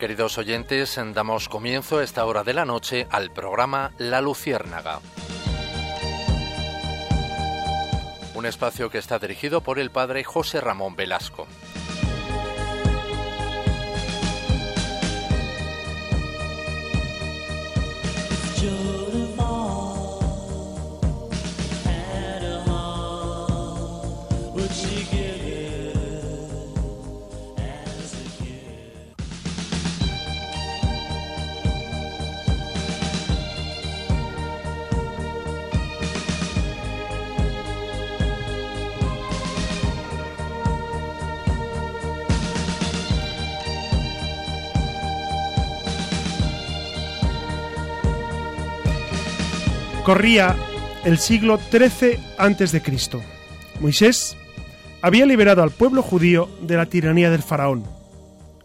Queridos oyentes, damos comienzo a esta hora de la noche al programa La Luciérnaga. Un espacio que está dirigido por el padre José Ramón Velasco. Corría el siglo XIII a.C. Moisés había liberado al pueblo judío de la tiranía del faraón.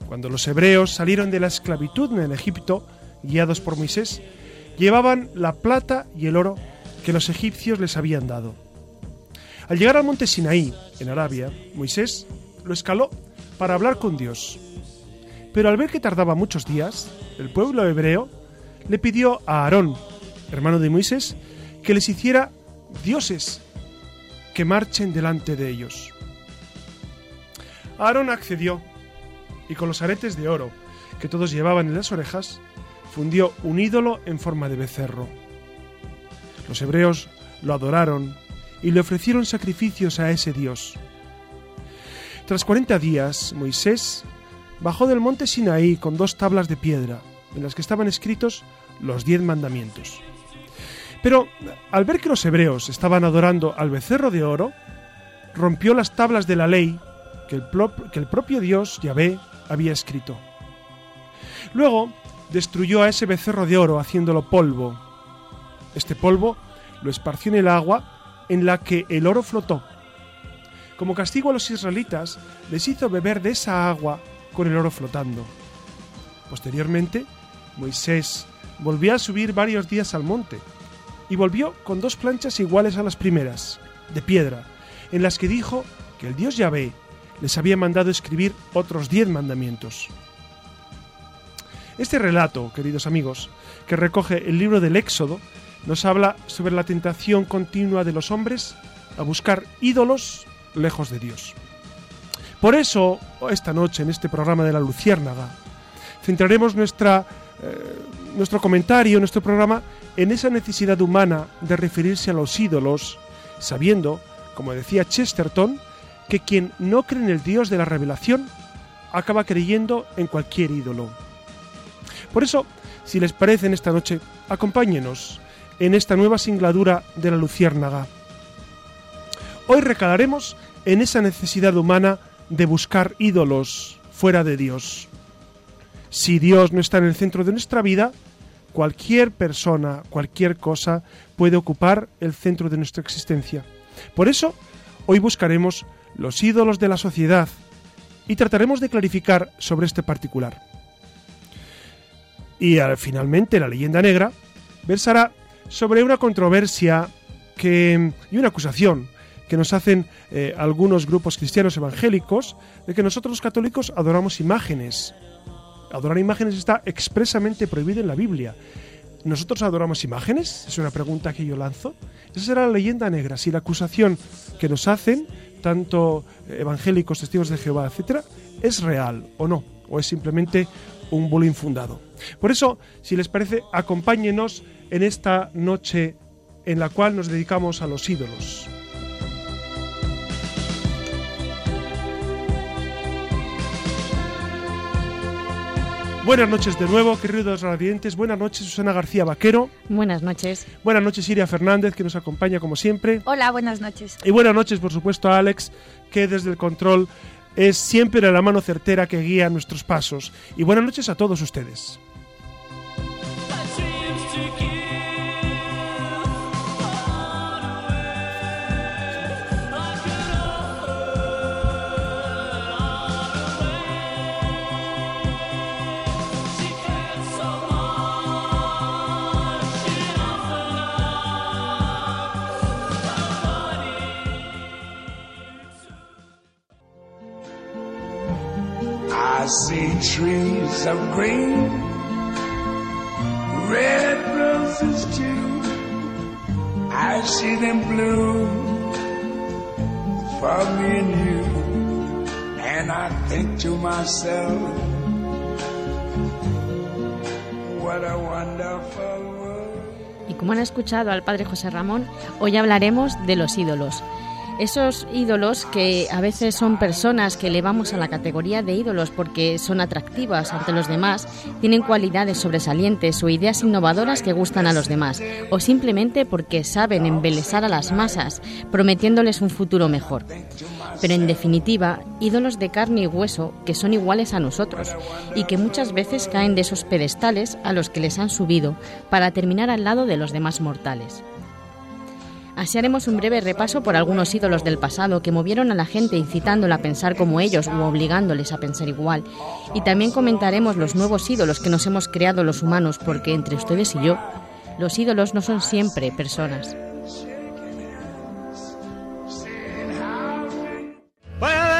Cuando los hebreos salieron de la esclavitud en Egipto, guiados por Moisés, llevaban la plata y el oro que los egipcios les habían dado. Al llegar al monte Sinaí, en Arabia, Moisés lo escaló para hablar con Dios. Pero al ver que tardaba muchos días, el pueblo hebreo le pidió a Aarón, hermano de Moisés, que les hiciera dioses que marchen delante de ellos. Aarón accedió y con los aretes de oro que todos llevaban en las orejas, fundió un ídolo en forma de becerro. Los hebreos lo adoraron y le ofrecieron sacrificios a ese dios. Tras cuarenta días, Moisés bajó del monte Sinaí con dos tablas de piedra, en las que estaban escritos los diez mandamientos. Pero al ver que los hebreos estaban adorando al becerro de oro, rompió las tablas de la ley que el, propio Dios, Yahvé, había escrito. Luego destruyó a ese becerro de oro haciéndolo polvo. Este polvo lo esparció en el agua en la que el oro flotó. Como castigo a los israelitas, les hizo beber de esa agua con el oro flotando. Posteriormente, Moisés volvió a subir varios días al monte y volvió con dos planchas iguales a las primeras, de piedra, en las que dijo que el dios Yahvé les había mandado escribir otros diez mandamientos. Este relato, queridos amigos, que recoge el libro del Éxodo, nos habla sobre la tentación continua de los hombres a buscar ídolos lejos de Dios. Por eso, esta noche, en este programa de la Luciérnaga, centraremos nuestra, eh, nuestro comentario, nuestro programa, en esa necesidad humana de referirse a los ídolos, sabiendo, como decía Chesterton, que quien no cree en el Dios de la revelación acaba creyendo en cualquier ídolo. Por eso, si les parece en esta noche, acompáñenos en esta nueva singladura de la Luciérnaga. Hoy recalaremos en esa necesidad humana de buscar ídolos fuera de Dios. Si Dios no está en el centro de nuestra vida, cualquier persona, cualquier cosa puede ocupar el centro de nuestra existencia. Por eso, hoy buscaremos los ídolos de la sociedad y trataremos de clarificar sobre este particular. Y finalmente la leyenda negra versará sobre una controversia que, y una acusación que nos hacen eh, algunos grupos cristianos evangélicos de que nosotros los católicos adoramos imágenes adorar imágenes está expresamente prohibido en la Biblia. ¿Nosotros adoramos imágenes? Es una pregunta que yo lanzo. Esa será la leyenda negra. Si la acusación que nos hacen, tanto evangélicos, testigos de Jehová, etcétera, es real o no, o es simplemente un bulo infundado. Por eso, si les parece, acompáñenos en esta noche en la cual nos dedicamos a los ídolos. Buenas noches de nuevo, queridos radiantes. Buenas noches, Susana García Vaquero. Buenas noches. Buenas noches, Iria Fernández, que nos acompaña como siempre. Hola, buenas noches. Y buenas noches, por supuesto, a Alex, que desde el control es siempre la mano certera que guía nuestros pasos. Y buenas noches a todos ustedes. See trees green, red roses too. I see them you. Y como han escuchado al padre José Ramón, hoy hablaremos de los ídolos. Esos ídolos que a veces son personas que elevamos a la categoría de ídolos porque son atractivas ante los demás, tienen cualidades sobresalientes o ideas innovadoras que gustan a los demás, o simplemente porque saben embelesar a las masas, prometiéndoles un futuro mejor. Pero en definitiva, ídolos de carne y hueso que son iguales a nosotros y que muchas veces caen de esos pedestales a los que les han subido para terminar al lado de los demás mortales. Así haremos un breve repaso por algunos ídolos del pasado que movieron a la gente incitándola a pensar como ellos u obligándoles a pensar igual. Y también comentaremos los nuevos ídolos que nos hemos creado los humanos porque entre ustedes y yo, los ídolos no son siempre personas. Well,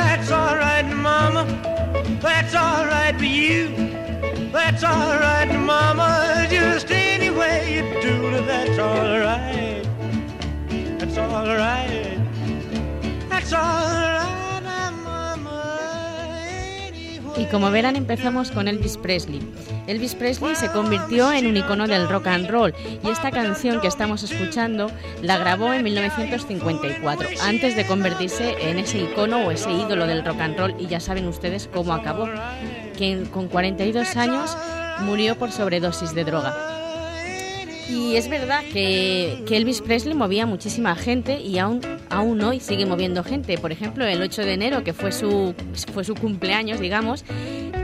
Y como verán empezamos con Elvis Presley. Elvis Presley se convirtió en un icono del rock and roll y esta canción que estamos escuchando la grabó en 1954, antes de convertirse en ese icono o ese ídolo del rock and roll y ya saben ustedes cómo acabó, que con 42 años murió por sobredosis de droga. Y es verdad que, que Elvis Presley movía muchísima gente y aún, aún hoy sigue moviendo gente. Por ejemplo, el 8 de enero, que fue su, fue su cumpleaños, digamos,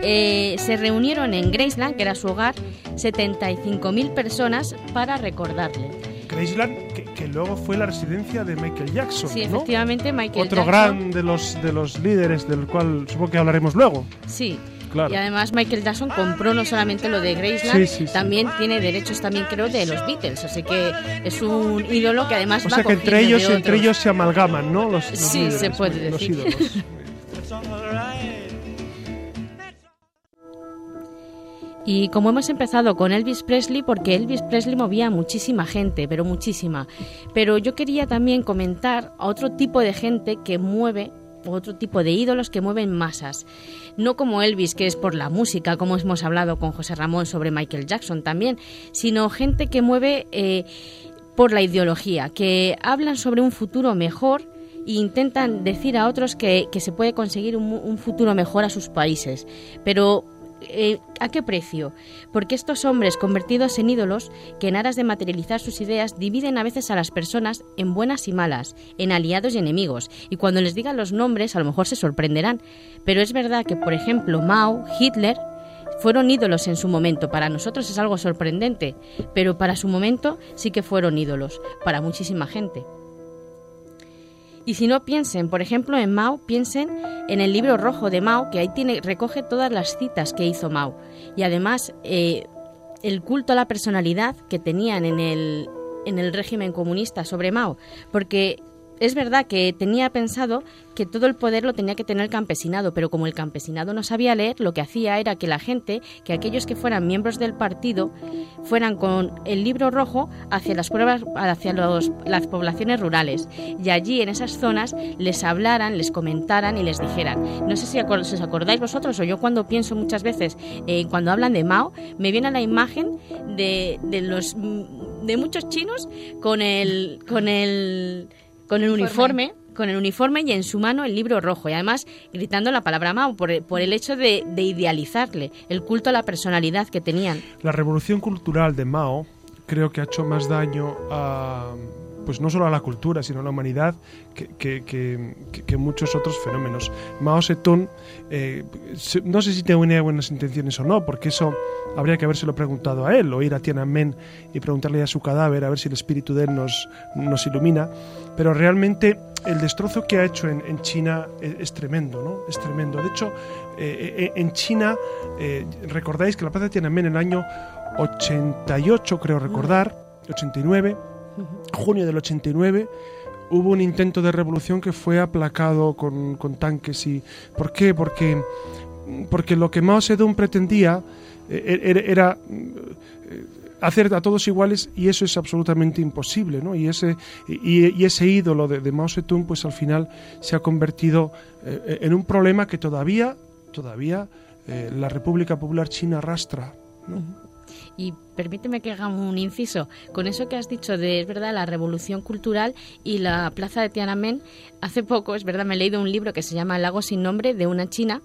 eh, se reunieron en Graceland, que era su hogar, 75.000 personas para recordarle. Graceland, que, que luego fue la residencia de Michael Jackson. Sí, ¿no? efectivamente, Michael Otro Jackson. gran de los, de los líderes, del cual supongo que hablaremos luego. Sí. Claro. Y además Michael Jackson compró no solamente lo de Graceland, Sí, sí, sí. también tiene derechos también creo de los Beatles, así que es un ídolo que además O va sea que entre ellos, de entre ellos se amalgaman, ¿no? Los, los Sí, líderes, se puede los decir. ídolos. Y como hemos empezado con Elvis Presley, porque Elvis Presley movía a muchísima gente, pero muchísima. Pero yo quería también comentar a otro tipo de gente que mueve, otro tipo de ídolos que mueven masas. No como Elvis, que es por la música, como hemos hablado con José Ramón sobre Michael Jackson también, sino gente que mueve eh, por la ideología, que hablan sobre un futuro mejor e intentan decir a otros que, que se puede conseguir un, un futuro mejor a sus países. Pero eh, ¿A qué precio? Porque estos hombres convertidos en ídolos, que en aras de materializar sus ideas, dividen a veces a las personas en buenas y malas, en aliados y enemigos. Y cuando les digan los nombres, a lo mejor se sorprenderán. Pero es verdad que, por ejemplo, Mao, Hitler, fueron ídolos en su momento. Para nosotros es algo sorprendente, pero para su momento sí que fueron ídolos, para muchísima gente. Y si no piensen, por ejemplo, en Mao, piensen en el libro rojo de Mao, que ahí recoge todas las citas que hizo Mao. Y además, eh, el culto a la personalidad que tenían en el, en el régimen comunista sobre Mao. Porque es verdad que tenía pensado que todo el poder lo tenía que tener el campesinado, pero como el campesinado no sabía leer, lo que hacía era que la gente, que aquellos que fueran miembros del partido, fueran con el libro rojo hacia las pruebas, hacia los- las poblaciones rurales. Y allí, en esas zonas, les hablaran, les comentaran y les dijeran. No sé si os acordáis vosotros o yo cuando pienso muchas veces, eh, cuando hablan de Mao, me viene a la imagen de, de los de muchos chinos con el con el con el uniforme con el uniforme y en su mano el libro rojo y además gritando la palabra Mao por el, por el hecho de, de idealizarle el culto a la personalidad que tenían. La revolución cultural de Mao creo que ha hecho más daño a pues no solo a la cultura, sino a la humanidad que, que- muchos otros fenómenos. Mao Zedong, eh, no sé si tenía buenas intenciones o no, porque eso habría que habérselo preguntado a él, o ir a Tiananmen y preguntarle a su cadáver a ver si el espíritu de él nos, nos ilumina, pero realmente el destrozo que ha hecho en, China es, tremendo, ¿no? Es tremendo. De hecho, eh, eh, en China, recordáis que la plaza de Tiananmen en el año 88, creo recordar, 89, junio del 89, hubo un intento de revolución que fue aplacado con, con tanques y... ¿Por qué? Porque porque lo que Mao Zedong pretendía eh, era, era, eh, hacer a todos iguales y eso es absolutamente imposible, ¿no? Y ese, y, y ese ídolo de, Mao Zedong, pues al final se ha convertido eh, en un problema que todavía, todavía la República Popular China arrastra. Y permíteme que haga un inciso. Con eso que has dicho de, es verdad, la revolución cultural y la plaza de Tiananmen, hace poco, es verdad, me he leído un libro que se llama El lago sin nombre de una china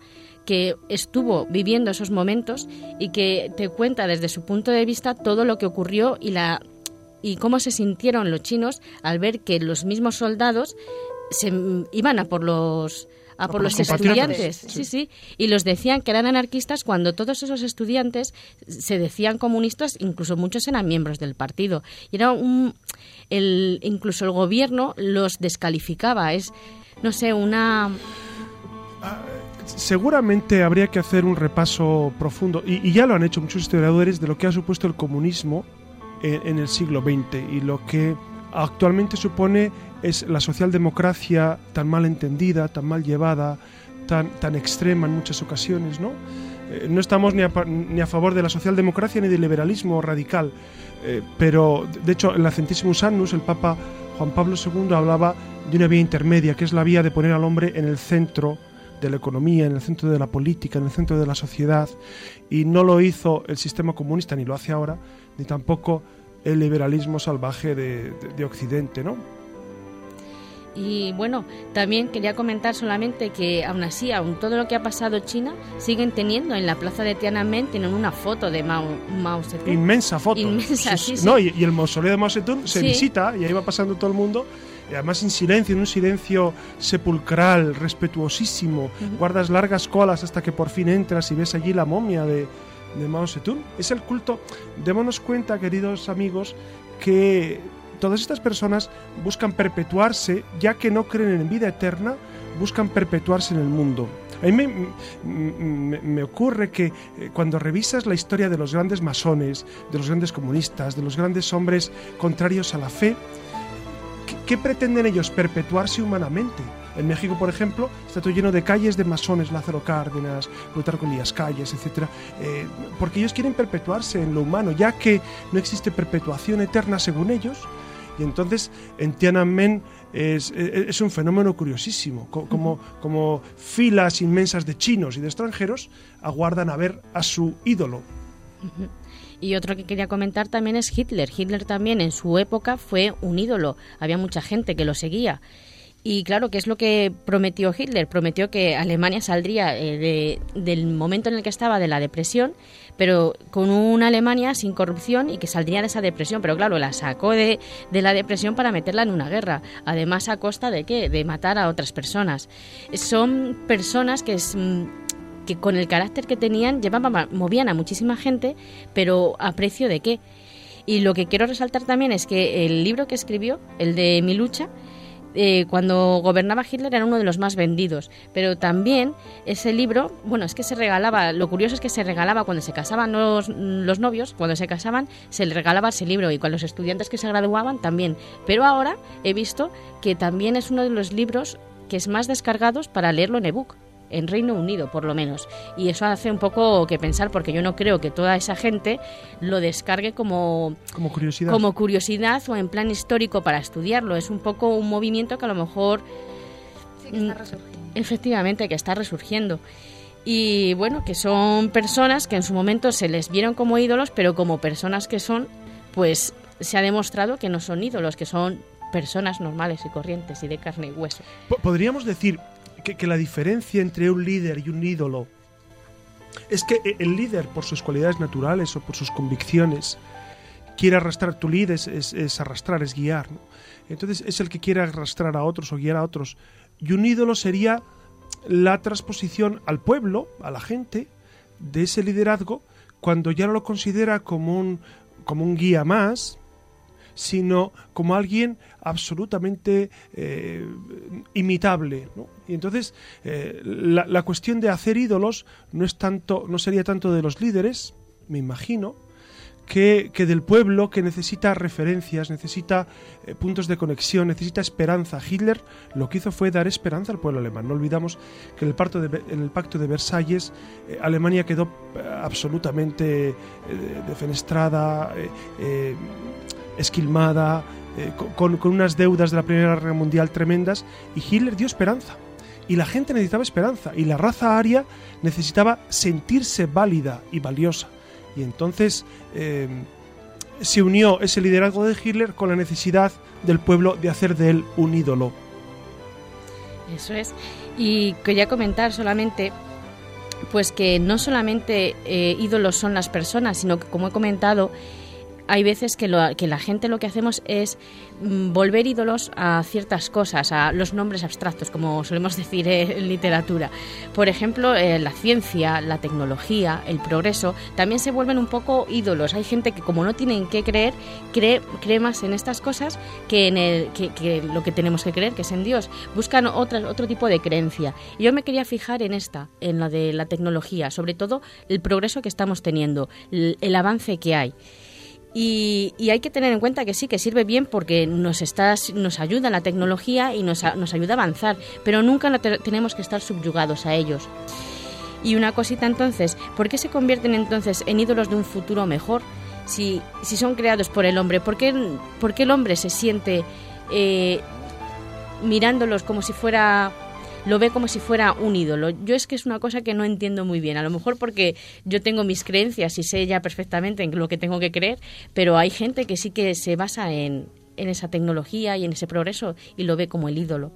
que estuvo viviendo esos momentos y que te cuenta desde su punto de vista todo lo que ocurrió y la y cómo se sintieron los chinos al ver que los mismos soldados se iban a por los a por, los, los estudiantes, sí. sí, sí, y los decían que eran anarquistas cuando todos esos estudiantes se decían comunistas, incluso muchos eran miembros del partido. Y era un el incluso el gobierno los descalificaba, es no sé, una seguramente habría que hacer un repaso profundo, y, y, ya lo han hecho muchos historiadores, de lo que ha supuesto el comunismo en, en, el siglo XX y lo que actualmente supone es la socialdemocracia tan mal entendida, tan mal llevada, tan, tan extrema en muchas ocasiones, ¿no? Eh, no estamos ni a, favor de la socialdemocracia ni del liberalismo radical, eh, pero de hecho en la Centesimus Annus el Papa Juan Pablo II hablaba de una vía intermedia, que es la vía de poner al hombre en el centro de la economía, en el centro de la política, en el centro de la sociedad, y no lo hizo el sistema comunista, ni lo hace ahora, ni tampoco el liberalismo salvaje de, de, de Occidente, ¿no? Y bueno, también quería comentar solamente que aún así, aún todo lo que ha pasado China, siguen teniendo en la plaza de Tiananmen, tienen una foto de Mao, Mao Zedong. Inmensa foto. Inmensa, sí, sí. No, y, y, el mausoleo de Mao Zedong se sí. visita y ahí va pasando todo el mundo. Y además en silencio, en un silencio sepulcral, respetuosísimo. Uh -huh. Guardas largas colas hasta que por fin entras y ves allí la momia de, de Mao Zedong. Es el culto. Démonos cuenta, queridos amigos, que todas estas personas buscan perpetuarse, ya que no creen en vida eterna, buscan perpetuarse en el mundo. A mí me, ocurre que eh, cuando revisas la historia de los grandes masones, de los grandes comunistas, de los grandes hombres contrarios a la fe, ¿qué, qué pretenden ellos? Perpetuarse humanamente. En México, por ejemplo, está todo lleno de calles de masones, Lázaro Cárdenas, Plutarco Elías Calles, etc. Eh, porque ellos quieren perpetuarse en lo humano, ya que no existe perpetuación eterna según ellos, y entonces en Tiananmen es, es, un fenómeno curiosísimo, como, como filas inmensas de chinos y de extranjeros aguardan a ver a su ídolo. Y otro que quería comentar también es Hitler. Hitler también en su época fue un ídolo, había mucha gente que lo seguía. Y claro, ¿qué es lo que prometió Hitler? Prometió que Alemania saldría eh, de, del momento en el que estaba de la depresión, pero con una Alemania sin corrupción y que saldría de esa depresión. Pero claro, la sacó de, de la depresión para meterla en una guerra. Además, a costa de qué? De matar a otras personas. Son personas que es que con el carácter que tenían llevaban, movían a muchísima gente, pero a precio de qué. Y lo que quiero resaltar también es que el libro que escribió, el de Mi lucha, eh, cuando gobernaba Hitler era uno de los más vendidos. Pero también ese libro, bueno, es que se regalaba, lo curioso es que se regalaba cuando se casaban los, novios, cuando se casaban, se le regalaba ese libro y con los estudiantes que se graduaban también. Pero ahora he visto que también es uno de los libros que es más descargados para leerlo en ebook en Reino Unido, por lo menos. Y eso hace un poco que pensar, porque yo no creo que toda esa gente lo descargue como, como, curiosidad. como curiosidad o en plan histórico para estudiarlo. Es un poco un movimiento que a lo mejor... Sí, que está resurgiendo. Efectivamente, que está resurgiendo. Y bueno, que son personas que en su momento se les vieron como ídolos, pero como personas que son, pues se ha demostrado que no son ídolos, que son personas normales y corrientes y de carne y hueso. Podríamos decir que, la diferencia entre un líder y un ídolo es que el líder, por sus cualidades naturales o por sus convicciones, quiere arrastrar. Tu líder es, es, arrastrar, es guiar. Entonces es el que quiere arrastrar a otros o guiar a otros. Y un ídolo sería la transposición al pueblo, a la gente, de ese liderazgo, cuando ya no lo considera como un, como un guía más, sino como alguien absolutamente eh, imitable. Y entonces eh, la, la, cuestión de hacer ídolos no es tanto, no sería tanto de los líderes, me imagino, que, que del pueblo que necesita referencias, necesita eh, puntos de conexión, necesita esperanza. Hitler lo que hizo fue dar esperanza al pueblo alemán. No olvidamos que en el, pacto de, en el pacto de Versalles Alemania quedó absolutamente defenestrada, esquilmada, eh, con, unas deudas de la Primera Guerra Mundial tremendas, y Hitler dio esperanza. Y la gente necesitaba esperanza, y la raza aria necesitaba sentirse válida y valiosa. Y entonces eh, se unió ese liderazgo de Hitler con la necesidad del pueblo de hacer de él un ídolo. Eso es. Y quería comentar solamente pues que no solamente eh, ídolos son las personas, sino que como he comentado, hay veces que, lo- que la gente lo que hacemos es mm, volver ídolos a ciertas cosas, a los nombres abstractos, como solemos decir en literatura. Por ejemplo, eh, la ciencia, la tecnología, el progreso, también se vuelven un poco ídolos. Hay gente que como no tienen que creer, cree, cree más en estas cosas que en el, que, lo que tenemos que creer, que es en Dios. Buscan otras- otro tipo de creencia. Yo me quería fijar en esta, en la de la tecnología, sobre todo el progreso que estamos teniendo, el avance que hay. Y, y hay que tener en cuenta que sí, que sirve bien porque nos, está, nos ayuda la tecnología y nos, nos ayuda a avanzar, pero nunca tenemos que estar subyugados a ellos. Y una cosita entonces, ¿por qué se convierten entonces en ídolos de un futuro mejor si, si son creados por el hombre? ¿Por qué, por qué el hombre se siente eh, mirándolos como si fuera lo ve como si fuera un ídolo. Yo es que es una cosa que no entiendo muy bien. A lo mejor porque yo tengo mis creencias y sé ya perfectamente en lo que tengo que creer, pero hay gente que sí que se basa en, en esa tecnología y en ese progreso y lo ve como el ídolo.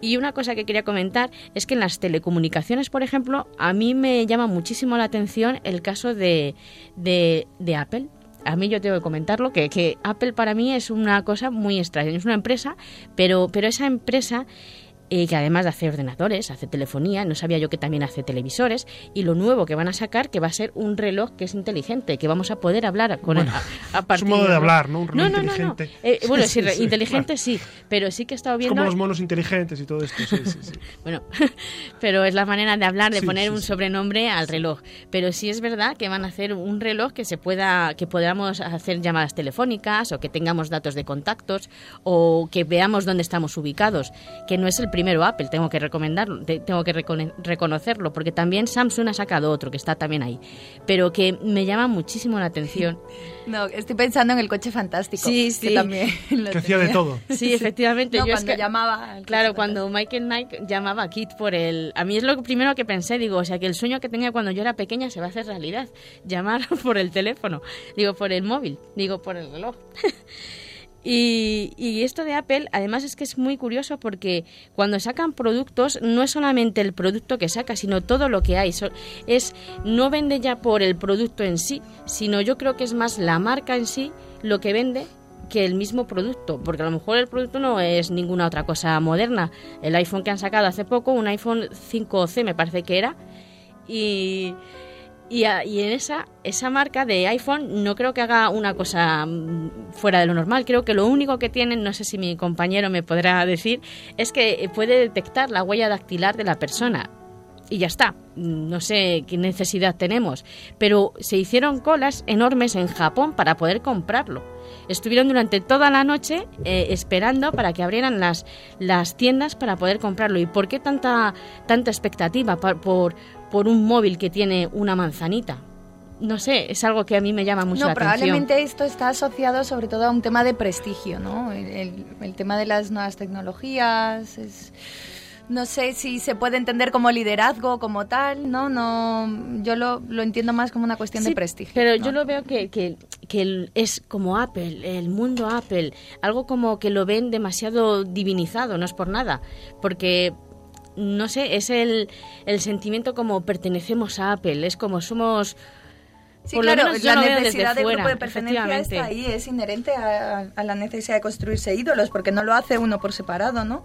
Y una cosa que quería comentar es que en las telecomunicaciones, por ejemplo, a mí me llama muchísimo la atención el caso de, de, Apple. A mí yo tengo que comentarlo, que, que Apple para mí es una cosa muy extraña. Es una empresa, pero, pero esa empresa eh, que además de hacer ordenadores, hace telefonía, no sabía yo que también hace televisores, y lo nuevo que van a sacar, que va a ser un reloj que es inteligente, que vamos a poder hablar con Bueno, él a, a es partir un modo de reloj. hablar, ¿no? Un reloj no, no, no, no. inteligente. Eh, bueno, sí, Sí, sí, inteligente sí, pero sí que he estado Es viendo... como los monos inteligentes y todo esto. Sí, sí, sí. Bueno, pero es la manera de hablar, de poner un sobrenombre al reloj. Pero sí es verdad que van a hacer un reloj que se pueda, que podamos hacer llamadas telefónicas o que tengamos datos de contactos o que veamos dónde estamos ubicados. Que no es el primero Apple, tengo que recomendarlo, te- tengo que reconocerlo, porque también Samsung ha sacado otro que está también ahí. Pero que me llama muchísimo la atención. No, estoy pensando en el coche fantástico. Sí, sí. Que también lo Que hacía de todo. Sí, efectivamente. No, yo es cuando que- llamaba. Claro, cuando Michael Knight llamaba a Kit por el... A mí es lo primero que pensé, digo, o sea, que el sueño que tenía cuando yo era pequeña se va a hacer realidad. Llamar por el teléfono, digo, por el móvil, digo, por el reloj. Y, esto de Apple, además es que es muy curioso porque cuando sacan productos, no es solamente el producto que saca, sino todo lo que hay. Es no vende ya por el producto en sí, sino yo creo que es más la marca en sí lo que vende que el mismo producto, porque a lo mejor el producto no es ninguna otra cosa moderna. El iPhone que han sacado hace poco, un iPhone 5C me parece que era, y, y, a- y en esa, esa marca de iPhone no creo que haga una cosa mm, fuera de lo normal. Creo que lo único que tienen, no sé si mi compañero me podrá decir, es que puede detectar la huella dactilar de la persona. Y ya está. No sé qué necesidad tenemos. Pero se hicieron colas enormes en Japón para poder comprarlo. Estuvieron durante toda la noche eh, esperando para que abrieran las, las tiendas para poder comprarlo. ¿Y por qué tanta, tanta expectativa pa- por, por un móvil que tiene una manzanita? No sé, es algo que a mí me llama mucho No, la atención. probablemente esto está asociado sobre todo a un tema de prestigio, ¿no? El, el- el tema de las nuevas tecnologías es... No sé si se puede entender como liderazgo, como tal, ¿no? no yo lo, lo entiendo más como una cuestión Sí, de prestigio. Pero ¿no? yo lo veo que, que, es como Apple, el mundo Apple, algo como que lo ven demasiado divinizado, no es por nada, porque no sé, es el, el sentimiento como pertenecemos a Apple, es como somos... Sí, por lo claro, la necesidad de fuera, grupo de pertenencia está ahí, es inherente a, a la necesidad de construirse ídolos, porque no lo hace uno por separado, ¿no?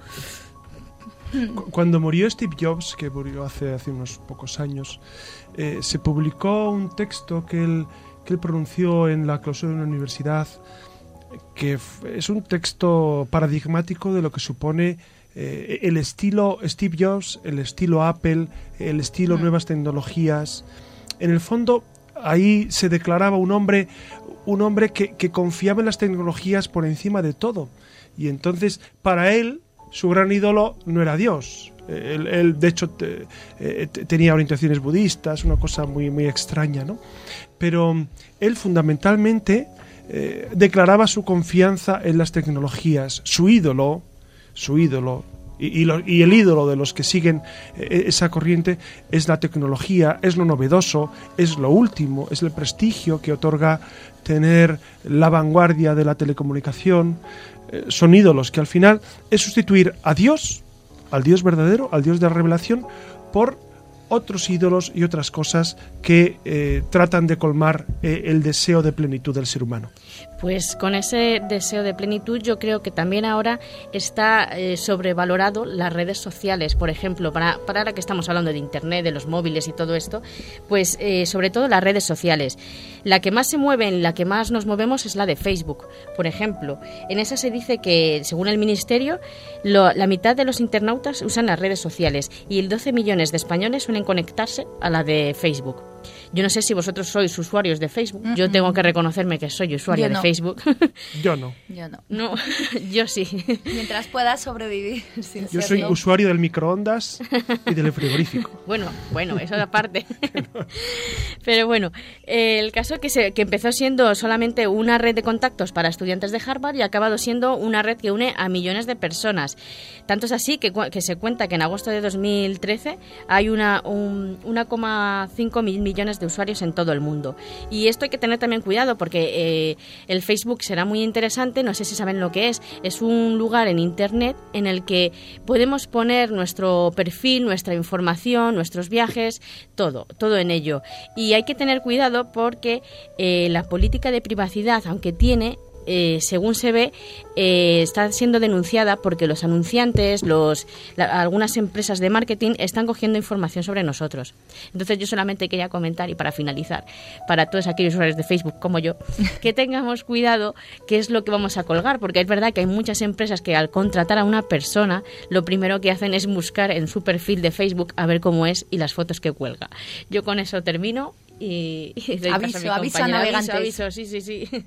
Cu- Cuando murió Steve Jobs, que murió hace, hace unos pocos años, eh, se publicó un texto que él, que él pronunció en la clausura de una universidad, que es un texto paradigmático de lo que supone eh, el estilo Steve Jobs, el estilo Apple, el estilo nuevas tecnologías. En el fondo, ahí se declaraba un hombre, un hombre que, que confiaba en las tecnologías por encima de todo. Y entonces, para él, su gran ídolo no era Dios. Él, él, de hecho, te- eh, te- tenía orientaciones budistas, una cosa muy, muy extraña, ¿no? Pero mm, él fundamentalmente eh, declaraba su confianza en las tecnologías. Su ídolo, su ídolo, y, el ídolo de los que siguen eh, esa corriente es la tecnología, es lo novedoso, es lo último, es el prestigio que otorga tener la vanguardia de la telecomunicación. Eh, son ídolos que al final es sustituir a Dios, al Dios verdadero, al Dios de la revelación, por otros ídolos y otras cosas que eh, tratan de colmar el deseo de plenitud del ser humano. Pues con ese deseo de plenitud yo creo que también ahora está eh, sobrevalorado las redes sociales, por ejemplo, para, para ahora que estamos hablando de Internet, de los móviles y todo esto, pues eh, sobre todo las redes sociales. La que más se mueve, en la que más nos movemos es la de Facebook, por ejemplo. En esa se dice que, según el Ministerio, lo- la mitad de los internautas usan las redes sociales y el 12 millones de españoles suelen conectarse a la de Facebook. Yo no sé si vosotros sois usuarios de Facebook. Yo tengo que reconocerme que soy usuaria Yo de no. Facebook. Yo no. Yo no. no, yo sí. Mientras pueda sobrevivir sin Yo soy serlo. usuario del microondas y del frigorífico. Bueno, bueno, eso aparte. Pero bueno, el caso que, se, que empezó siendo solamente una red de contactos para estudiantes de Harvard y ha acabado siendo una red que une a millones de personas. Tanto es así que, cu- que se cuenta que en agosto de 2013 hay una, un- 1,5 mil millones de usuarios en todo el mundo. Y esto hay que tener también cuidado porque eh, el Facebook será muy interesante, no sé si saben lo que es, es un lugar en Internet en el que podemos poner nuestro perfil, nuestra información, nuestros viajes, todo, todo en ello. Y hay que tener cuidado porque eh, la política de privacidad, aunque tiene, eh, según se ve, eh, está siendo denunciada porque los anunciantes, los, la- algunas empresas de marketing están cogiendo información sobre nosotros. Entonces yo solamente quería comentar y para finalizar, para todos aquellos usuarios de Facebook como yo, que tengamos cuidado qué es lo que vamos a colgar, porque es verdad que hay muchas empresas que al contratar a una persona, lo primero que hacen es buscar en su perfil de Facebook a ver cómo es y las fotos que cuelga. Yo con eso termino y, y a mi Aviso, aviso a compañera. navegantes. Aviso, aviso, sí, sí, sí.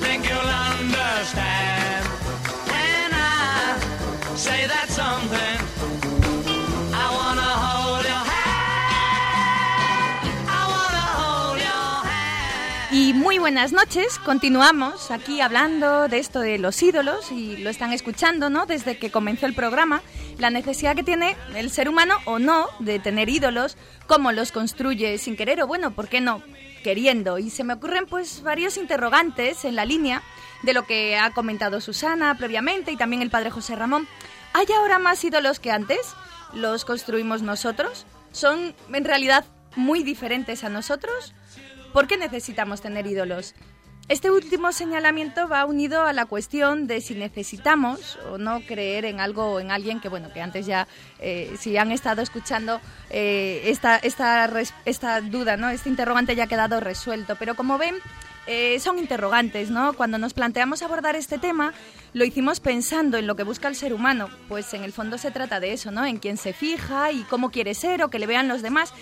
Think you'll understand. When say that something, I wanna hold your hand. I wanna hold your hand. Y muy buenas noches, continuamos aquí hablando de esto de los ídolos y lo están escuchando, ¿no? Desde que comenzó el programa, la necesidad que tiene el ser humano o no de tener ídolos, cómo los construye sin querer o bueno, ¿por qué no? Queriendo. Y se me ocurren pues varios interrogantes en la línea de lo que ha comentado Susana previamente y también el padre José Ramón. ¿Hay ahora más ídolos que antes? ¿Los construimos nosotros? ¿Son en realidad muy diferentes a nosotros? ¿Por qué necesitamos tener ídolos? Este último señalamiento va unido a la cuestión de si necesitamos o no creer en algo o en alguien que, bueno, que antes ya, eh, si han estado escuchando eh, esta, esta, esta duda, ¿no? Este interrogante ya ha quedado resuelto. Pero como ven, eh, son interrogantes, ¿no? Cuando nos planteamos abordar este tema, lo hicimos pensando en lo que busca el ser humano. Pues en el fondo se trata de eso, ¿no? En quién se fija y cómo quiere ser o que le vean los demás.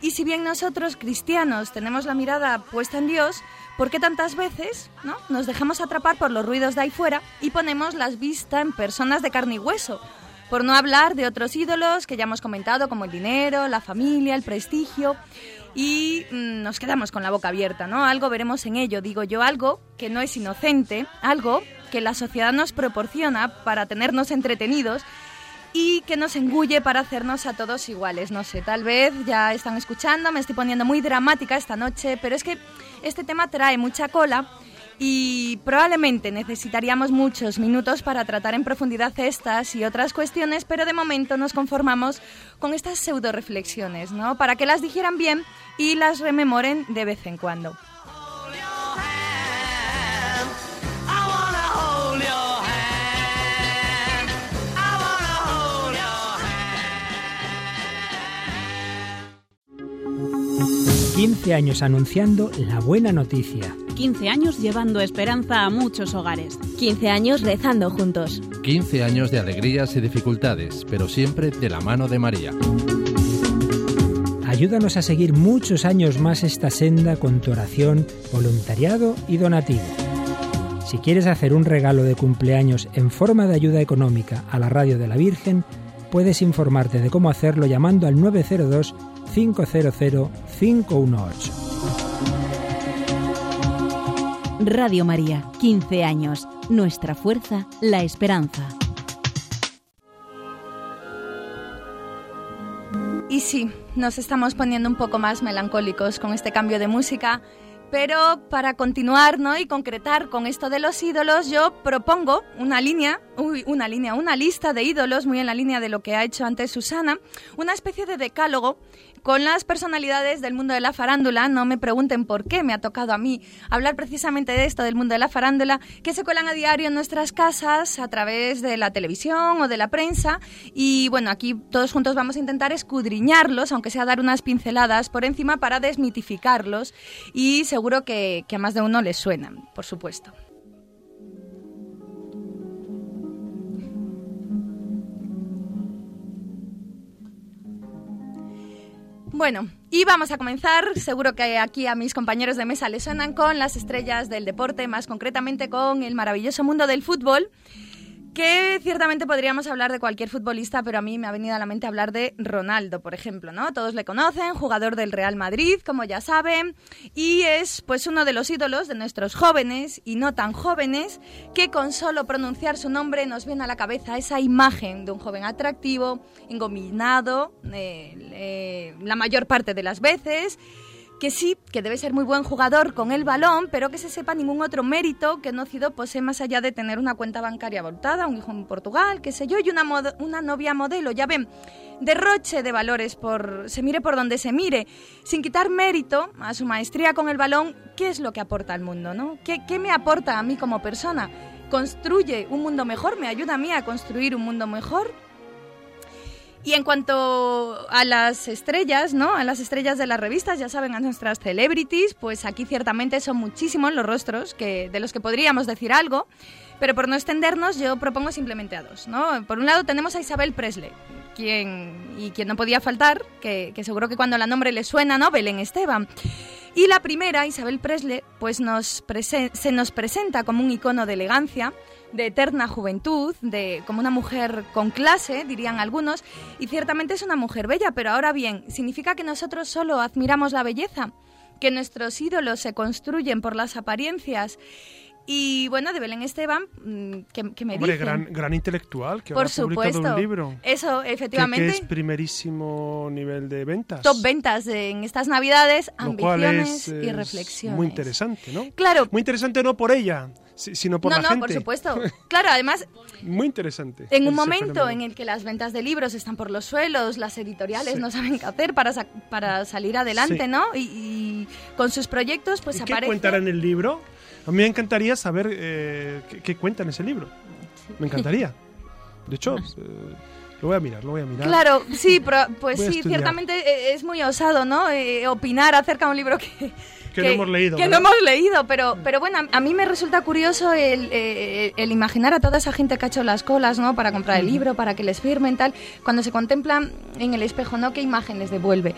Y si bien nosotros, cristianos, tenemos la mirada puesta en Dios, ¿por qué tantas veces ¿no? nos dejamos atrapar por los ruidos de ahí fuera y ponemos las vistas en personas de carne y hueso? Por no hablar de otros ídolos que ya hemos comentado, como el dinero, la familia, el prestigio. Y mm, nos quedamos con la boca abierta, ¿no? Algo veremos en ello, digo yo, algo que no es inocente, algo que la sociedad nos proporciona para tenernos entretenidos y que nos engulle para hacernos a todos iguales. No sé, tal vez ya están escuchando, me estoy poniendo muy dramática esta noche, pero es que este tema trae mucha cola y probablemente necesitaríamos muchos minutos para tratar en profundidad estas y otras cuestiones, pero de momento nos conformamos con estas pseudo reflexiones, ¿no? Para que las dijeran bien y las rememoren de vez en cuando. 15 años anunciando la buena noticia. 15 años llevando esperanza a muchos hogares. 15 años rezando juntos. 15 años de alegrías y dificultades, pero siempre de la mano de María. Ayúdanos a seguir muchos años más esta senda con tu oración, voluntariado y donativo. Si quieres hacer un regalo de cumpleaños en forma de ayuda económica a la Radio de la Virgen, puedes informarte de cómo hacerlo llamando al 902 500 518. Radio María, 15 años. Nuestra fuerza, la esperanza. Y sí, nos estamos poniendo un poco más melancólicos con este cambio de música, pero para continuar ¿no? y concretar con esto de los ídolos, yo propongo una línea, uy, una línea, una lista de ídolos, muy en la línea de lo que ha hecho antes Susana, una especie de decálogo con las personalidades del mundo de la farándula. No me pregunten por qué me ha tocado a mí hablar precisamente de esto, del mundo de la farándula, que se cuelan a diario en nuestras casas a través de la televisión o de la prensa. Y bueno, aquí todos juntos vamos a intentar escudriñarlos, aunque sea dar unas pinceladas por encima para desmitificarlos. Y seguro que, que a más de uno les suenan, por supuesto. Bueno, y vamos a comenzar, seguro que aquí a mis compañeros de mesa les suenan con las estrellas del deporte, más concretamente con el maravilloso mundo del fútbol, que ciertamente podríamos hablar de cualquier futbolista, pero a mí me ha venido a la mente hablar de Ronaldo, por ejemplo, ¿no? Todos le conocen, jugador del Real Madrid, como ya saben, y es pues uno de los ídolos de nuestros jóvenes y no tan jóvenes, que con solo pronunciar su nombre nos viene a la cabeza esa imagen de un joven atractivo, engominado, eh, eh, la mayor parte de las veces, que sí, que debe ser muy buen jugador con el balón, pero que se sepa ningún otro mérito que Nocido posee más allá de tener una cuenta bancaria voltada, un hijo en Portugal, qué sé yo, y una, una novia modelo. Ya ven, derroche de valores por se mire por donde se mire, sin quitar mérito a su maestría con el balón, ¿qué es lo que aporta al mundo, no? ¿Qué, qué me aporta a mí como persona? ¿Construye un mundo mejor? ¿Me ayuda a mí a construir un mundo mejor? Y en cuanto a las estrellas, ¿no? A las estrellas de las revistas, ya saben, a nuestras celebrities, pues aquí ciertamente son muchísimos los rostros que, de los que podríamos decir algo, pero por no extendernos yo propongo simplemente a dos, ¿no? Por un lado tenemos a Isabel Presley, quien, y quien no podía faltar, que, que seguro que cuando la nombre le suena, ¿no? Belén Esteban. Y la primera, Isabel Presley, pues se nos presenta como un icono de elegancia, de eterna juventud, de como una mujer con clase, dirían algunos, y ciertamente es una mujer bella, pero ahora bien, ¿significa que nosotros solo admiramos la belleza? ¿Que nuestros ídolos se construyen por las apariencias? Y bueno, de Belén Esteban, mm, ¿qué, qué me Hombre, dicen? gran, gran intelectual que Por ahora ha publicado supuesto. un libro. Eso, que- efectivamente. Que, es primerísimo nivel de ventas. Top ventas en estas navidades, Lo ambiciones es, y es reflexiones. Muy interesante, ¿no? Claro. Muy interesante no por ella, si- sino por no, la no, gente. por supuesto. Claro, además, Muy interesante. en un momento en el que las ventas de libros están por los suelos, las editoriales no saben qué hacer para, sa- para salir adelante, Sí. ¿no? Y, y con sus proyectos, pues ¿Y qué aparece... cuentan en el libro? A mí me encantaría saber eh, qué, qué cuenta en ese libro. Me encantaría. De hecho, eh, lo voy a mirar, lo voy a mirar. Claro, sí, pero, pues Voy sí, ciertamente eh, es muy osado, ¿no? Eh, opinar acerca de un libro que... Que no hemos leído, Que no hemos leído, pero, pero bueno, a mí me resulta curioso el, el imaginar a toda esa gente que ha hecho las colas, ¿no? Para comprar el libro, para que les firmen, tal. Cuando se contemplan en el espejo, ¿no? ¿Qué imagen les devuelve?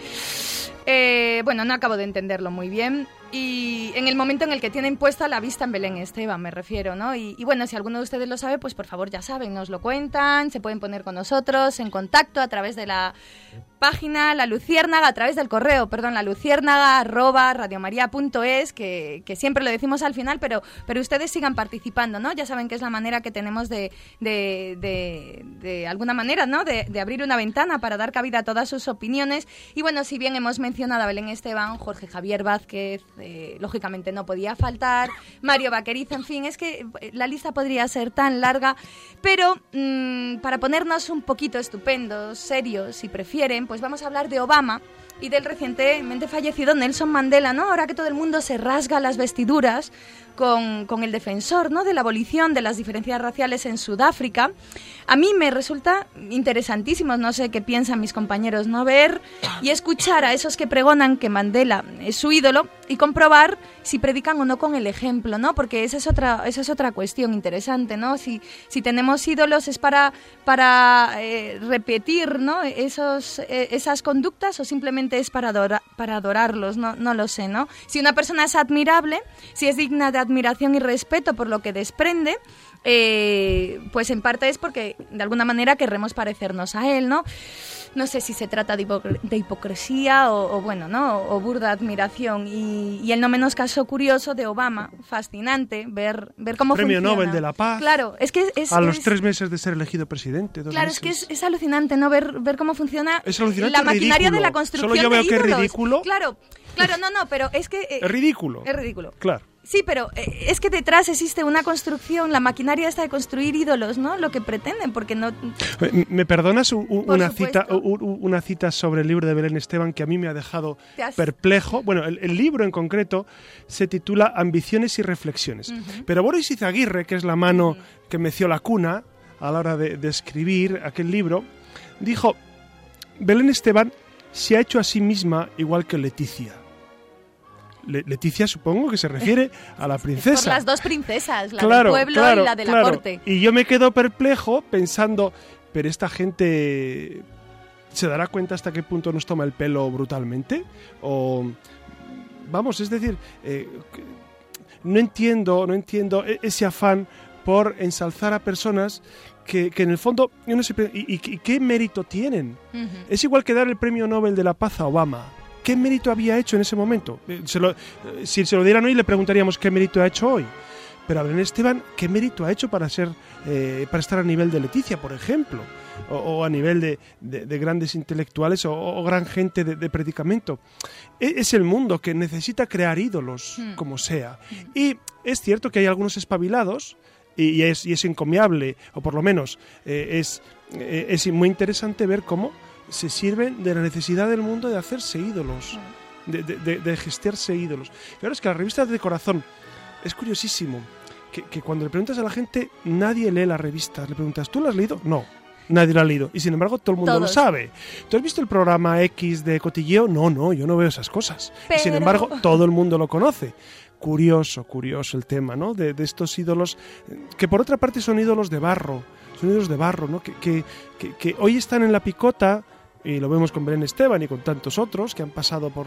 Eh, bueno, no acabo de entenderlo muy bien. Y en el momento en el que tienen puesta la vista en Belén Esteban, me refiero, ¿no? Y, y bueno, si alguno de ustedes lo sabe, pues por favor ya saben, nos lo cuentan, se pueden poner con nosotros en contacto a través de la página La Luciérnaga, a través del correo, perdón, la luciérnaga arroba radiomaria.es, que, que siempre lo decimos al final, pero, pero ustedes sigan participando, ¿no? Ya saben que es la manera que tenemos de, de, de, alguna manera, ¿no? De, abrir una ventana para dar cabida a todas sus opiniones. Y bueno, si bien hemos mencionado a Belén Esteban, Jorge Javier Vázquez, eh, lógicamente no podía faltar, Mario Vaquerizo, en fin, es que eh, la lista podría ser tan larga, pero mm, para ponernos un poquito estupendos, serios, si prefieren, pues vamos a hablar de Obama y del recientemente fallecido Nelson Mandela, ¿no? Ahora que todo el mundo se rasga las vestiduras con, con, el defensor ¿no? de la abolición de las diferencias raciales en Sudáfrica, a mí me resulta interesantísimo, no sé qué piensan mis compañeros, ¿no? Ver y escuchar a esos que pregonan que Mandela es su ídolo y comprobar si predican o no con el ejemplo, ¿no? Porque esa es otra, esa es otra cuestión interesante, ¿no? Si, si tenemos ídolos es para, para eh, repetir, ¿no? Esos, eh, esas conductas o simplemente es para, adora, para adorarlos, ¿no? No lo sé, ¿no? Si una persona es admirable, si es digna de admiración y respeto por lo que desprende, eh, pues en parte es porque de alguna manera querremos parecernos a él, ¿no? No sé si se trata de, hipocr de hipocresía o, o, bueno, ¿no? O, burda admiración. Y, y, el no menos caso curioso de Obama, fascinante, ver, ver cómo Premio funciona. Nobel de la Paz. Claro, es que es... A los es, tres meses de ser elegido presidente. Dos claro, meses. es que es, es, alucinante, ¿no? Ver, ver cómo funciona es alucinante, la maquinaria ridículo. de la construcción Solo yo veo de que es ridículo. Claro, claro, no, no, pero es que... Eh, es ridículo. Es ridículo. Claro. Sí, pero eh, es que detrás existe una construcción, la maquinaria está de construir ídolos, ¿no? Lo que pretenden, porque no... ¿Me perdonas un, un, una, cita, un, una cita sobre el libro de Belén Esteban que a mí me ha dejado has... perplejo? Bueno, el, el, libro en concreto se titula Ambiciones y Reflexiones. Uh -huh. Pero Boris Izaguirre, que es la mano uh -huh. que meció la cuna a la hora de, de escribir aquel libro, dijo, Belén Esteban se ha hecho a sí misma igual que Leticia. Leticia supongo que se refiere a la princesa. Por las dos princesas, la claro, del pueblo claro, y la de claro. la corte. Y yo me quedo perplejo pensando, pero esta gente se dará cuenta hasta qué punto nos toma el pelo brutalmente o vamos, es decir, eh, no entiendo, no entiendo e-, ese afán por ensalzar a personas que, que en el fondo yo no sé y, y, y qué mérito tienen. Uh -huh. Es igual que dar el premio Nobel de la Paz a Obama. ¿Qué mérito había hecho en ese momento? Se lo, si se lo dieran hoy le preguntaríamos qué mérito ha hecho hoy. Pero a Belén Esteban, ¿qué mérito ha hecho para ser, eh, para estar a nivel de Leticia, por ejemplo? O, o a nivel de, de, de grandes intelectuales o, o gran gente de, de, predicamento. Es el mundo que necesita crear ídolos, mm. como sea. Mm. Y es cierto que hay algunos espabilados, y, y, es, y es, encomiable, o por lo menos eh, es, eh, es muy interesante ver cómo se sirven de la necesidad del mundo de hacerse ídolos, de, de, de gestarse ídolos. Pero es que las revistas de corazón es curiosísimo que, que, cuando le preguntas a la gente, nadie lee las revistas. Le preguntas, ¿tú las has leído? No. Nadie lo ha leído. Y sin embargo, todo el mundo Todos. lo sabe. ¿Tú has visto el programa X de Cotilleo? No, no, yo no veo esas cosas. Pero... Y sin embargo, todo el mundo lo conoce. Curioso, curioso el tema, ¿no? De, de, estos ídolos, que por otra parte son ídolos de barro. Son ídolos de barro, ¿no? Que, que, que hoy están en la picota y lo vemos con Belén Esteban y con tantos otros que han pasado por,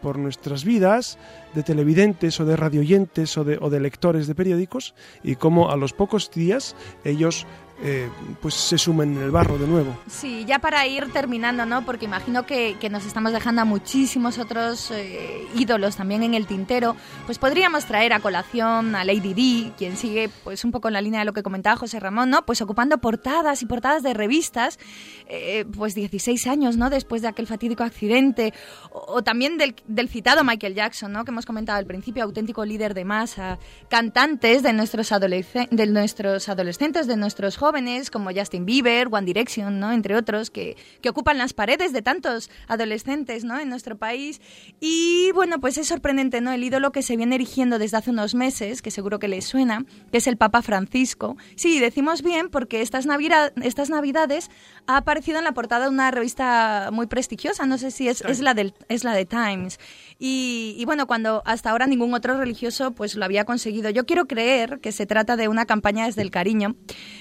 por nuestras vidas, de televidentes o de radioyentes o de, o de lectores de periódicos, y cómo a los pocos días ellos eh, pues se sumen en el barro de nuevo. Sí, ya para ir terminando, ¿no? Porque imagino que, nos estamos dejando a muchísimos otros eh, ídolos también en el tintero. Pues podríamos traer a colación a Lady D, quien sigue pues un poco en la línea de lo que comentaba José Ramón, ¿no? Pues ocupando portadas y portadas de revistas, eh, pues 16 años, ¿no? Después de aquel fatídico accidente. O, también del, citado Michael Jackson, ¿no? Que hemos comentado al principio, auténtico líder de masa. Cantantes de nuestros, de nuestros adolescentes, de nuestros jóvenes como Justin Bieber, One Direction, ¿no? entre otros, que, que, ocupan las paredes de tantos adolescentes ¿no? en nuestro país. Y bueno, pues es sorprendente ¿no? el ídolo que se viene erigiendo desde hace unos meses, que seguro que les suena, que es el Papa Francisco. Sí, decimos bien porque estas, navidad, estas navidades ha aparecido en la portada de una revista muy prestigiosa, no sé si es, es, la, del, es la de Times. Y, y, bueno, cuando hasta ahora ningún otro religioso pues lo había conseguido. Yo quiero creer que se trata de una campaña desde el cariño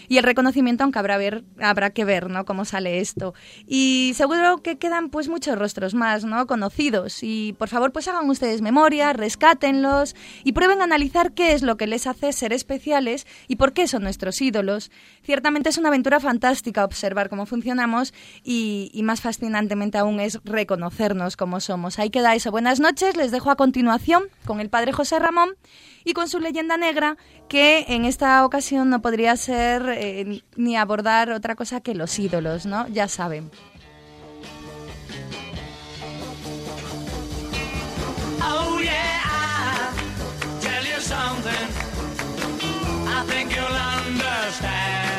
y el reconocimiento, aunque habrá, ver, habrá que ver ¿no? cómo sale esto. Y seguro que quedan pues muchos rostros más ¿no? conocidos. Y por favor, pues hagan ustedes memoria, rescátenlos y prueben a analizar qué es lo que les hace ser especiales y por qué son nuestros ídolos. Ciertamente es una aventura fantástica observar cómo funcionamos y, más fascinantemente aún es reconocernos como somos. Ahí queda eso. Buenas noches, les dejo a continuación con el padre José Ramón y con su leyenda negra, que en esta ocasión no podría ser eh, ni abordar otra cosa que los ídolos, ¿no? Ya saben. Oh, yeah. Tell you something. I think understand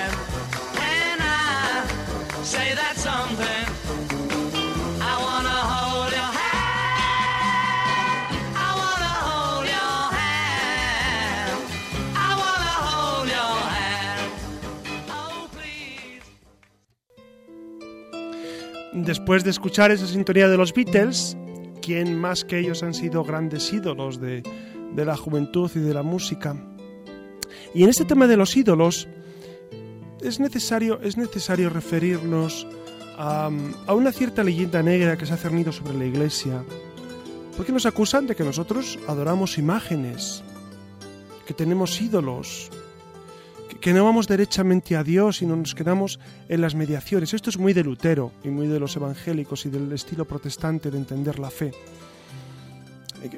say that something. I wanna hold your. I wanna hold your hold your. Oh, please. Después de escuchar esa sintonía de los Beatles, ¿quién más que ellos han sido grandes ídolos de, de la juventud y de la música? Y en este tema de los ídolos, es necesario, es necesario referirnos a, a, una cierta leyenda negra que se ha cernido sobre la Iglesia, porque nos acusan de que nosotros adoramos imágenes, que tenemos ídolos, que, no vamos derechamente a Dios y no nos quedamos en las mediaciones. Esto es muy de Lutero y muy de los evangélicos y del estilo protestante de entender la fe.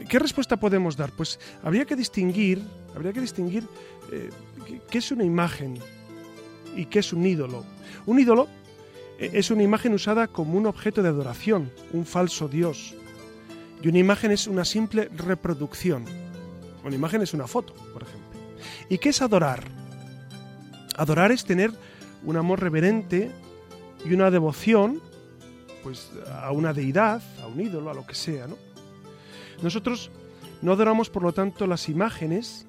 ¿Qué respuesta podemos dar? Pues habría que distinguir, habría que distinguir eh, qué es una imagen y qué es un ídolo. Un ídolo eh, es una imagen usada como un objeto de adoración, un falso dios. Y una imagen es una simple reproducción. Una imagen es una foto, por ejemplo. ¿Y qué es adorar? Adorar es tener un amor reverente y una devoción pues a una deidad, a un ídolo, a lo que sea, ¿no? Nosotros no adoramos, por lo tanto, las imágenes,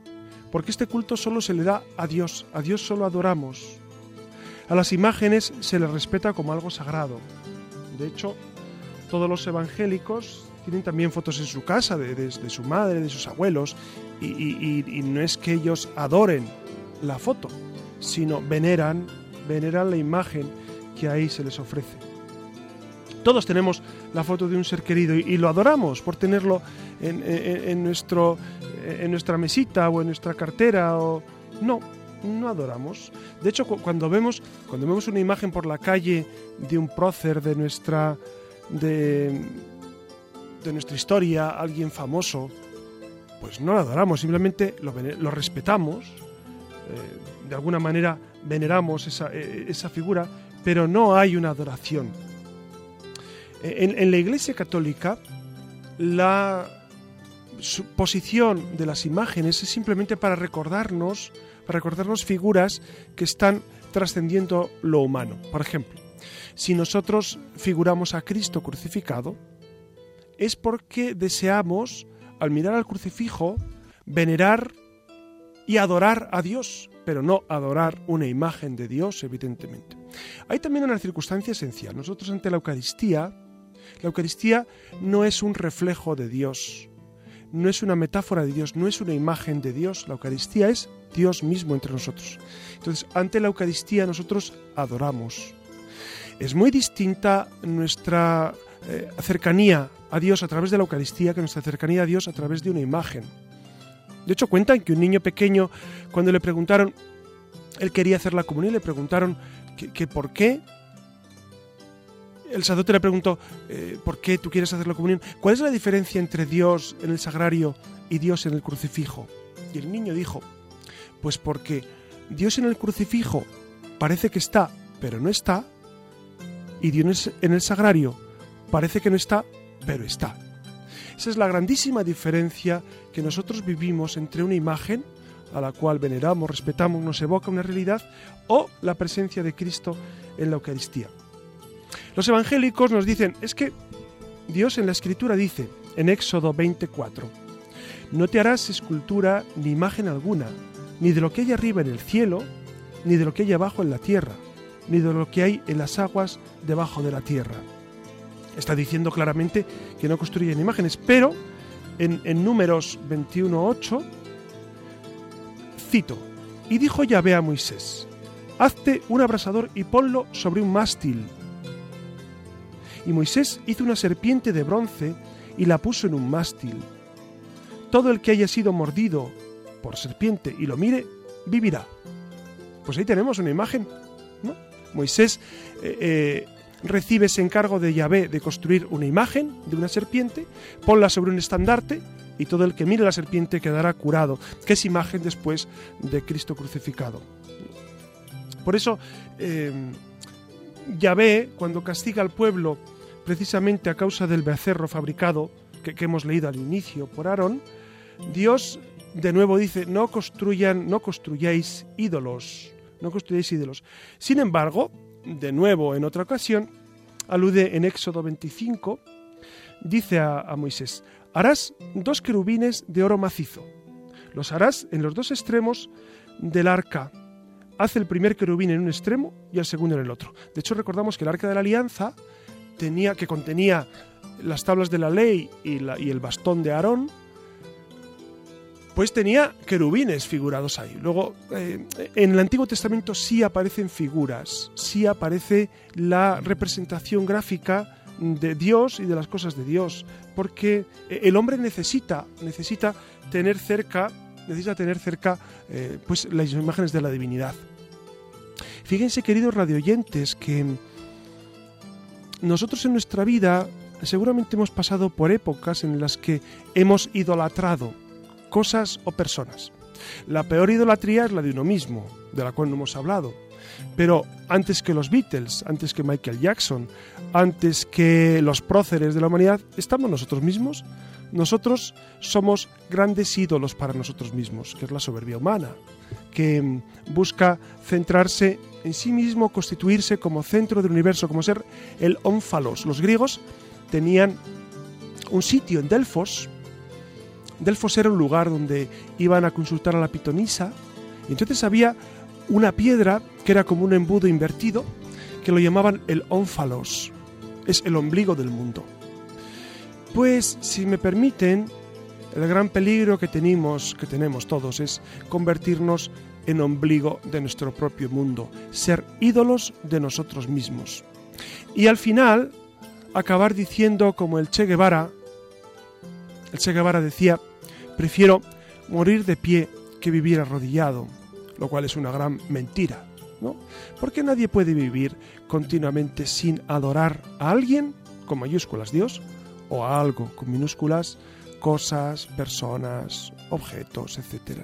porque este culto solo se le da a Dios, a Dios solo adoramos. A las imágenes se les respeta como algo sagrado. De hecho, todos los evangélicos tienen también fotos en su casa de, su madre, de sus abuelos, y, no es que ellos adoren la foto, sino veneran, veneran la imagen que ahí se les ofrece. Todos tenemos la foto de un ser querido y, lo adoramos por tenerlo en, en, en, nuestro, en nuestra mesita o en nuestra cartera. O... No, no adoramos. De hecho, cuando vemos, cuando vemos una imagen por la calle de un prócer de nuestra, de, de nuestra historia, alguien famoso, pues no lo adoramos, simplemente lo, respetamos, eh, de alguna manera veneramos esa, eh, esa figura, pero no hay una adoración. En, en la Iglesia Católica, la posición de las imágenes es simplemente para recordarnos, para recordarnos figuras que están trascendiendo lo humano. Por ejemplo, si nosotros figuramos a Cristo crucificado, es porque deseamos, al mirar al crucifijo, venerar y adorar a Dios, pero no adorar una imagen de Dios, evidentemente. Hay también una circunstancia esencial. Nosotros ante la Eucaristía, la Eucaristía no es un reflejo de Dios, no es una metáfora de Dios, no es una imagen de Dios. La Eucaristía es Dios mismo entre nosotros. Entonces, ante la Eucaristía nosotros adoramos. Es muy distinta nuestra eh, cercanía a Dios a través de la Eucaristía que nuestra cercanía a Dios a través de una imagen. De hecho, cuentan que un niño pequeño, cuando le preguntaron, él quería hacer la comunión, le preguntaron que, que por qué. El sacerdote le preguntó, eh, ¿por qué tú quieres hacer la comunión? ¿Cuál es la diferencia entre Dios en el sagrario y Dios en el crucifijo? Y el niño dijo, pues porque Dios en el crucifijo parece que está, pero no está, y Dios en el sagrario parece que no está, pero está. Esa es la grandísima diferencia que nosotros vivimos entre una imagen a la cual veneramos, respetamos, nos evoca una realidad, o la presencia de Cristo en la Eucaristía. Los evangélicos nos dicen, es que Dios en la Escritura dice, en Éxodo 24, no te harás escultura ni imagen alguna, ni de lo que hay arriba en el cielo, ni de lo que hay abajo en la tierra, ni de lo que hay en las aguas debajo de la tierra. Está diciendo claramente que no construyen imágenes, pero en, en números 21.8 cito, y dijo Yahvé a Moisés, hazte un abrasador y ponlo sobre un mástil. Y Moisés hizo una serpiente de bronce y la puso en un mástil. Todo el que haya sido mordido por serpiente y lo mire, vivirá. Pues ahí tenemos una imagen. Moisés eh, eh, recibe ese encargo de Yahvé de construir una imagen de una serpiente, ponla sobre un estandarte y todo el que mire la serpiente quedará curado, que es imagen después de Cristo crucificado. Por eso, eh, Yahvé, cuando castiga al pueblo precisamente a causa del becerro fabricado que, hemos leído al inicio por Aarón, Dios de nuevo dice, no construyan, no construyáis ídolos, no construyáis ídolos. Sin embargo, de nuevo en otra ocasión, alude en Éxodo 25, dice a, a, Moisés, harás dos querubines de oro macizo, los harás en los dos extremos del arca. Haz el primer querubín en un extremo y el segundo en el otro. De hecho, recordamos que el arca de la alianza tenía, que contenía las tablas de la ley y, la- y el bastón de Aarón, pues tenía querubines figurados ahí. Luego, eh, en el Antiguo Testamento sí aparecen figuras, sí aparece la representación gráfica de Dios y de las cosas de Dios, porque el hombre necesita, necesita tener cerca, necesita tener cerca, eh, pues las imágenes de la divinidad. Fíjense, queridos radioyentes, que nosotros en nuestra vida seguramente hemos pasado por épocas en las que hemos idolatrado cosas o personas. La peor idolatría es la de uno mismo, de la cual no hemos hablado. Pero antes que los Beatles, antes que Michael Jackson, antes que los próceres de la humanidad, estamos nosotros mismos. Nosotros somos grandes ídolos para nosotros mismos, que es la soberbia humana, que mm, busca centrarse en sí mismo, constituirse como centro del universo, como ser el ónfalos. Los griegos tenían un sitio en Delfos. Delfos era un lugar donde iban a consultar a la pitonisa, entonces había una piedra que era como un embudo invertido, que lo llamaban el ónfalos. Es el ombligo del mundo. Pues, si me permiten, el gran peligro que tenemos, que tenemos todos, es convertirnos en ombligo de nuestro propio mundo, ser ídolos de nosotros mismos. Y al final, acabar diciendo como el Che Guevara, el Che Guevara decía, prefiero morir de pie que vivir arrodillado, lo cual es una gran mentira, ¿no? Porque nadie puede vivir continuamente sin adorar a alguien, con mayúsculas Dios, o algo, con minúsculas, cosas, personas, objetos, etc.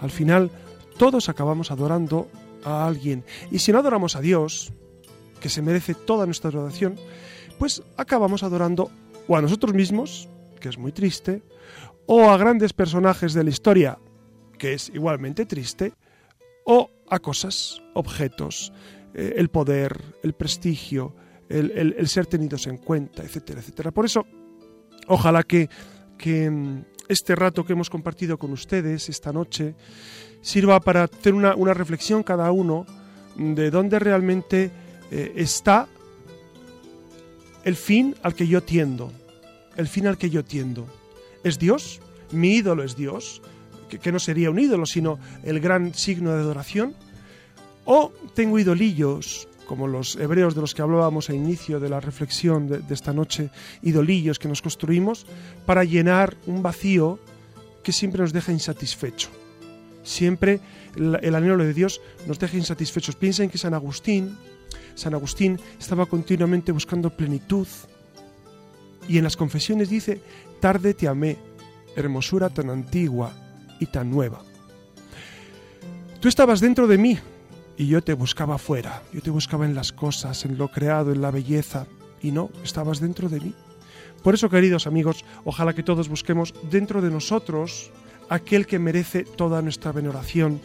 Al final, todos acabamos adorando a alguien. Y si no adoramos a Dios, que se merece toda nuestra adoración, pues acabamos adorando o a nosotros mismos, que es muy triste, o a grandes personajes de la historia, que es igualmente triste, o a cosas, objetos, eh, el poder, el prestigio, el, el- ser tenidos en cuenta, etcétera, etcétera. Por eso, ojalá que, que mm, este rato que hemos compartido con ustedes esta noche sirva para hacer una, una reflexión cada uno de dónde realmente eh, está el fin al que yo tiendo. El fin al que yo tiendo. ¿Es Dios? ¿Mi ídolo es Dios? Que, que no sería un ídolo, sino el gran signo de adoración. ¿O tengo idolillos, como los hebreos de los que hablábamos al inicio de la reflexión de, de esta noche, idolillos que nos construimos para llenar un vacío que siempre nos deja insatisfecho? Siempre el, el anhelo de Dios nos deja insatisfechos. Piensen que San Agustín, San Agustín estaba continuamente buscando plenitud. Y en las confesiones dice, tarde te amé, hermosura tan antigua y tan nueva. Tú estabas dentro de mí y yo te buscaba fuera, yo te buscaba en las cosas, en lo creado, en la belleza, y no, estabas dentro de mí. Por eso, queridos amigos, ojalá que todos busquemos dentro de nosotros aquel que merece toda nuestra veneración,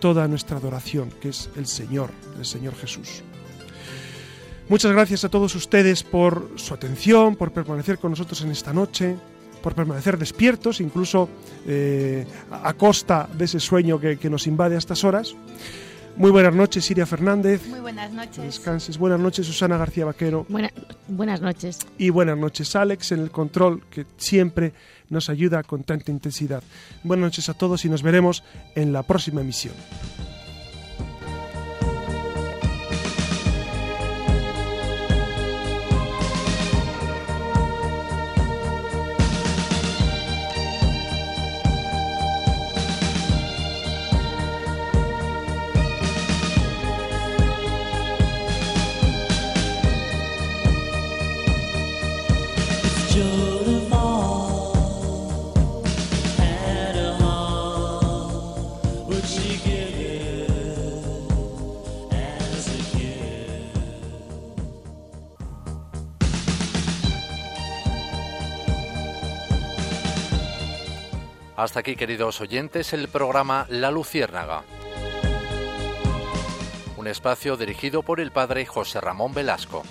toda nuestra adoración, que es el Señor, el Señor Jesús. Muchas gracias a todos ustedes por su atención, por permanecer con nosotros en esta noche, por permanecer despiertos, incluso eh, a costa de ese sueño que, que nos invade a estas horas. Muy buenas noches, Siria Fernández. Muy buenas noches. Descanses. Buenas noches, Susana García Vaquero. Buena- buenas noches. Y buenas noches, Alex, en el control, que siempre nos ayuda con tanta intensidad. Buenas noches a todos y nos veremos en la próxima emisión. Hasta aquí, queridos oyentes, el programa La Luciérnaga. Un espacio dirigido por el padre José Ramón Velasco.